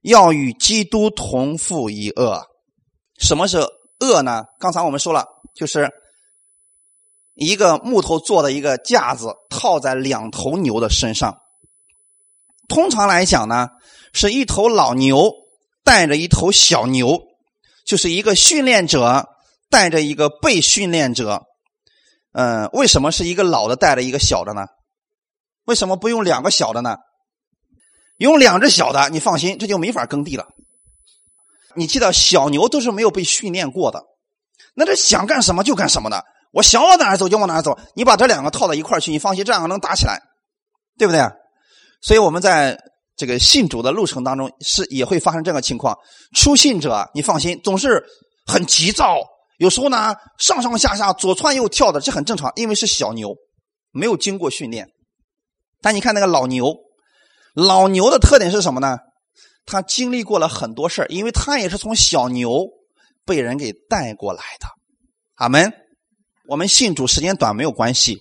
Speaker 1: 要与基督同负一恶。什么是恶呢？刚才我们说了，就是一个木头做的一个架子套在两头牛的身上。通常来讲呢，是一头老牛带着一头小牛，就是一个训练者带着一个被训练者。嗯，为什么是一个老的带着一个小的呢？为什么不用两个小的呢？用两只小的，你放心，这就没法耕地了。你记得，小牛都是没有被训练过的，那这想干什么就干什么的，我想往哪儿走就往哪儿走。你把这两个套到一块去，你放心，这两个能打起来，对不对？所以我们在这个信主的路程当中，是也会发生这个情况。初信者，你放心，总是很急躁，有时候呢上上下下、左窜右跳的，这很正常，因为是小牛，没有经过训练。但你看那个老牛，老牛的特点是什么呢？他经历过了很多事因为他也是从小牛被人给带过来的。阿门。我们信主时间短没有关系，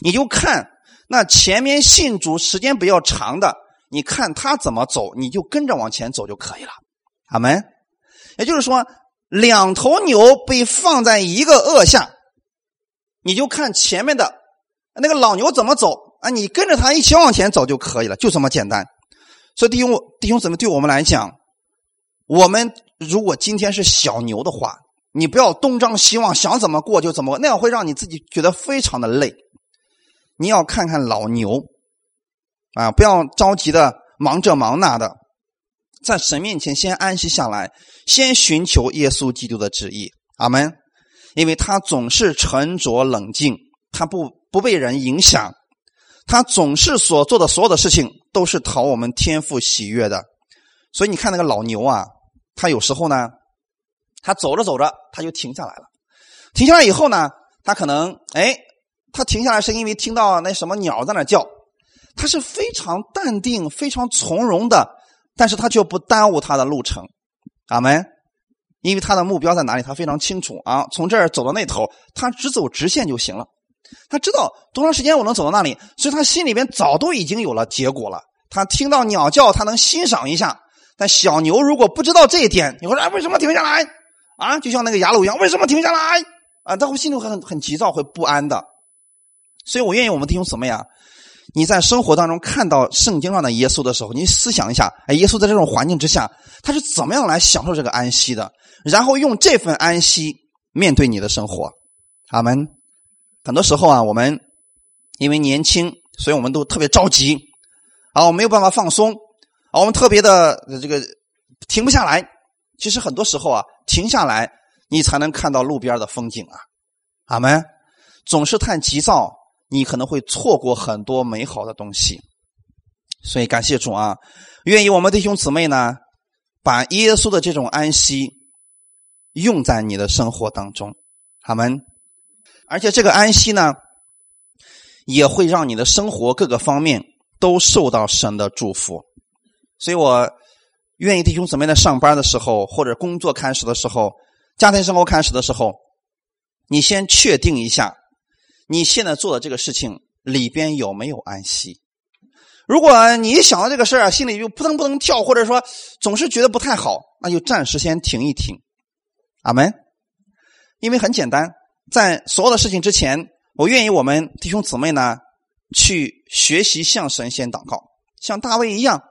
Speaker 1: 你就看。那前面信主时间比较长的，你看他怎么走，你就跟着往前走就可以了。阿门。也就是说，两头牛被放在一个轭下，你就看前面的那个老牛怎么走啊，你跟着他一起往前走就可以了，就这么简单。所以弟兄弟兄姊妹，对我们来讲，我们如果今天是小牛的话，你不要东张西望，想怎么过就怎么过，那样会让你自己觉得非常的累。你要看看老牛，啊，不要着急的忙这忙那的，在神面前先安息下来，先寻求耶稣基督的旨意。阿门。因为他总是沉着冷静，他不不被人影响，他总是所做的所有的事情都是讨我们天赋喜悦的。所以你看那个老牛啊，他有时候呢，他走着走着他就停下来了，停下来以后呢，他可能哎。他停下来是因为听到那什么鸟在那叫，他是非常淡定、非常从容的，但是他却不耽误他的路程，阿门。因为他的目标在哪里，他非常清楚啊，从这儿走到那头，他只走直线就行了。他知道多长时间我能走到那里，所以他心里边早都已经有了结果了。他听到鸟叫，他能欣赏一下。但小牛如果不知道这一点，你会说哎，为什么停下来啊？就像那个雅鲁一样，为什么停下来啊？他会心里会很很急躁，会不安的。所以我愿意我们弟兄姊妹啊，你在生活当中看到圣经上的耶稣的时候，你思想一下，哎，耶稣在这种环境之下，他是怎么样来享受这个安息的？然后用这份安息面对你的生活。阿门。很多时候啊，我们因为年轻，所以我们都特别着急，啊，我没有办法放松，啊，我们特别的这个停不下来。其实很多时候啊，停下来，你才能看到路边的风景啊。阿门。总是太急躁。你可能会错过很多美好的东西，所以感谢主啊！愿意我们弟兄姊妹呢，把耶稣的这种安息用在你的生活当中，好们。而且这个安息呢，也会让你的生活各个方面都受到神的祝福。所以我愿意弟兄姊妹在上班的时候，或者工作开始的时候，家庭生活开始的时候，你先确定一下。你现在做的这个事情里边有没有安息？如果你想到这个事儿啊，心里就扑腾扑腾跳，或者说总是觉得不太好，那就暂时先停一停。阿门。因为很简单，在所有的事情之前，我愿意我们弟兄姊妹呢去学习向神先祷告，像大卫一样，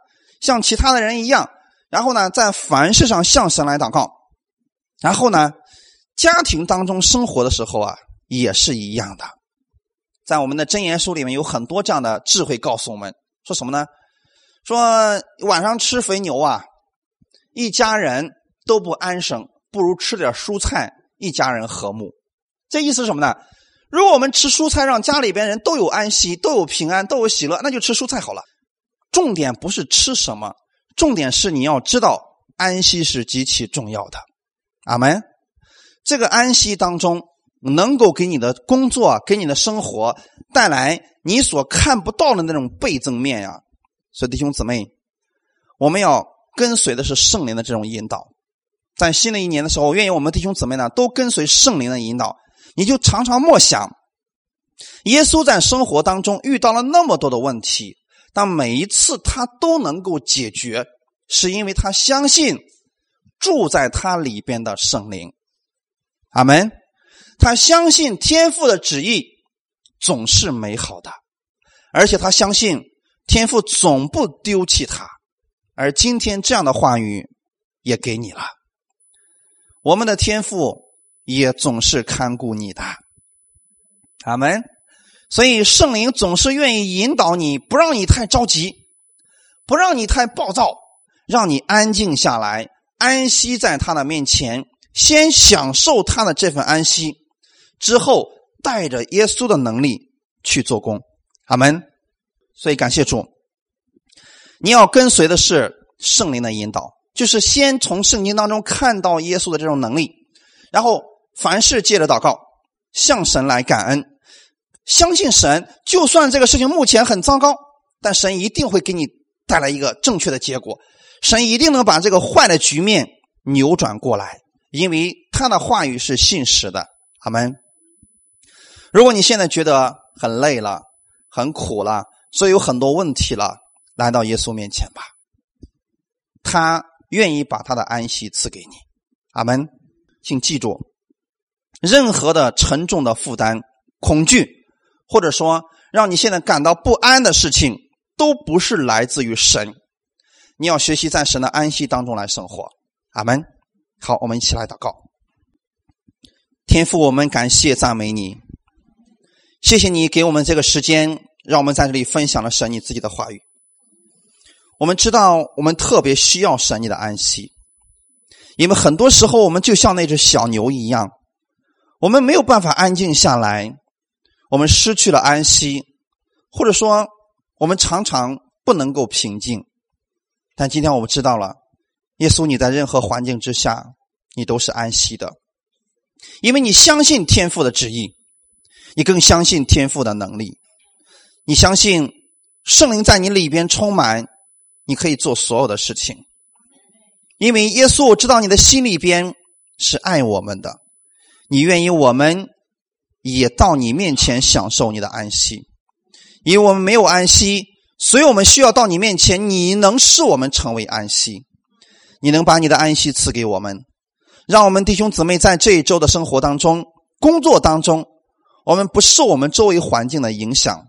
Speaker 1: 像其他的人一样，然后呢，在凡事上向神来祷告，然后呢，家庭当中生活的时候啊，也是一样的。在我们的真言书里面有很多这样的智慧，告诉我们说什么呢？说晚上吃肥牛啊，一家人都不安生，不如吃点蔬菜，一家人和睦。这意思是什么呢？如果我们吃蔬菜，让家里边人都有安息，都有平安，都有喜乐，那就吃蔬菜好了。重点不是吃什么，重点是你要知道安息是极其重要的。阿门。这个安息当中。能够给你的工作、给你的生活带来你所看不到的那种倍增面呀！所以弟兄姊妹，我们要跟随的是圣灵的这种引导。在新的一年的时候，我愿意我们弟兄姊妹呢都跟随圣灵的引导，你就常常默想，耶稣在生活当中遇到了那么多的问题，但每一次他都能够解决，是因为他相信住在他里边的圣灵。阿门。他相信天父的旨意总是美好的，而且他相信天父总不丢弃他。而今天这样的话语也给你了。我们的天父也总是看顾你的，阿门。所以圣灵总是愿意引导你，不让你太着急，不让你太暴躁，让你安静下来，安息在他的面前，先享受他的这份安息，之后带着耶稣的能力去做工，阿门。所以感谢主，你要跟随的是圣灵的引导。就是先从圣经当中看到耶稣的这种能力，然后凡事借着祷告向神来感恩，相信神，就算这个事情目前很糟糕，但神一定会给你带来一个正确的结果，神一定能把这个坏的局面扭转过来，因为他的话语是信实的。阿门。如果你现在觉得很累了、很苦了，所以有很多问题了，来到耶稣面前吧，他。愿意把他的安息赐给你，阿门。请记住，任何的沉重的负担、恐惧，或者说让你现在感到不安的事情，都不是来自于神。你要学习在神的安息当中来生活，阿门。好，我们一起来祷告。天父，我们感谢赞美你，谢谢你给我们这个时间，让我们在这里分享了神你自己的话语。我们知道，我们特别需要神你的安息，因为很多时候我们就像那只小牛一样，我们没有办法安静下来，我们失去了安息，或者说我们常常不能够平静。但今天我们知道了，耶稣你在任何环境之下，你都是安息的，因为你相信天父的旨意，你更相信天赋的能力，你相信圣灵在你里边充满。你可以做所有的事情，因为耶稣知道你的心里边是爱我们的，你愿意我们也到你面前享受你的安息，因为我们没有安息，所以我们需要到你面前，你能使我们成为安息，你能把你的安息赐给我们，让我们弟兄姊妹在这一周的生活当中、工作当中，我们不受我们周围环境的影响，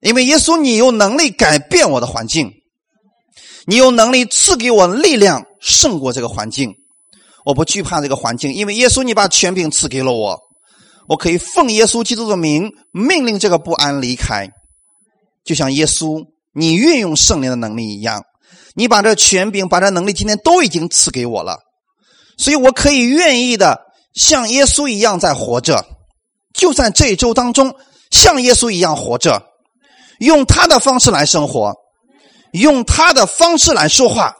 Speaker 1: 因为耶稣，你有能力改变我的环境。你有能力赐给我力量，胜过这个环境。我不惧怕这个环境，因为耶稣，你把权柄赐给了我，我可以奉耶稣基督的名命令这个不安离开。就像耶稣，你运用圣灵的能力一样，你把这权柄、把这能力今天都已经赐给我了，所以我可以愿意的像耶稣一样在活着，就在这一周当中像耶稣一样活着，用他的方式来生活。用他的方式来说话，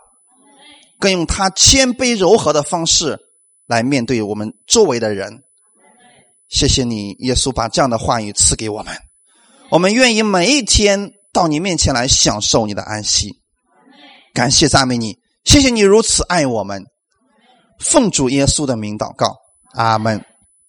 Speaker 1: 更用他谦卑柔和的方式来面对我们周围的人。谢谢你，耶稣，把这样的话语赐给我们。我们愿意每一天到你面前来享受你的安息。感谢赞美你，谢谢你如此爱我们。奉主耶稣的名祷告，阿门。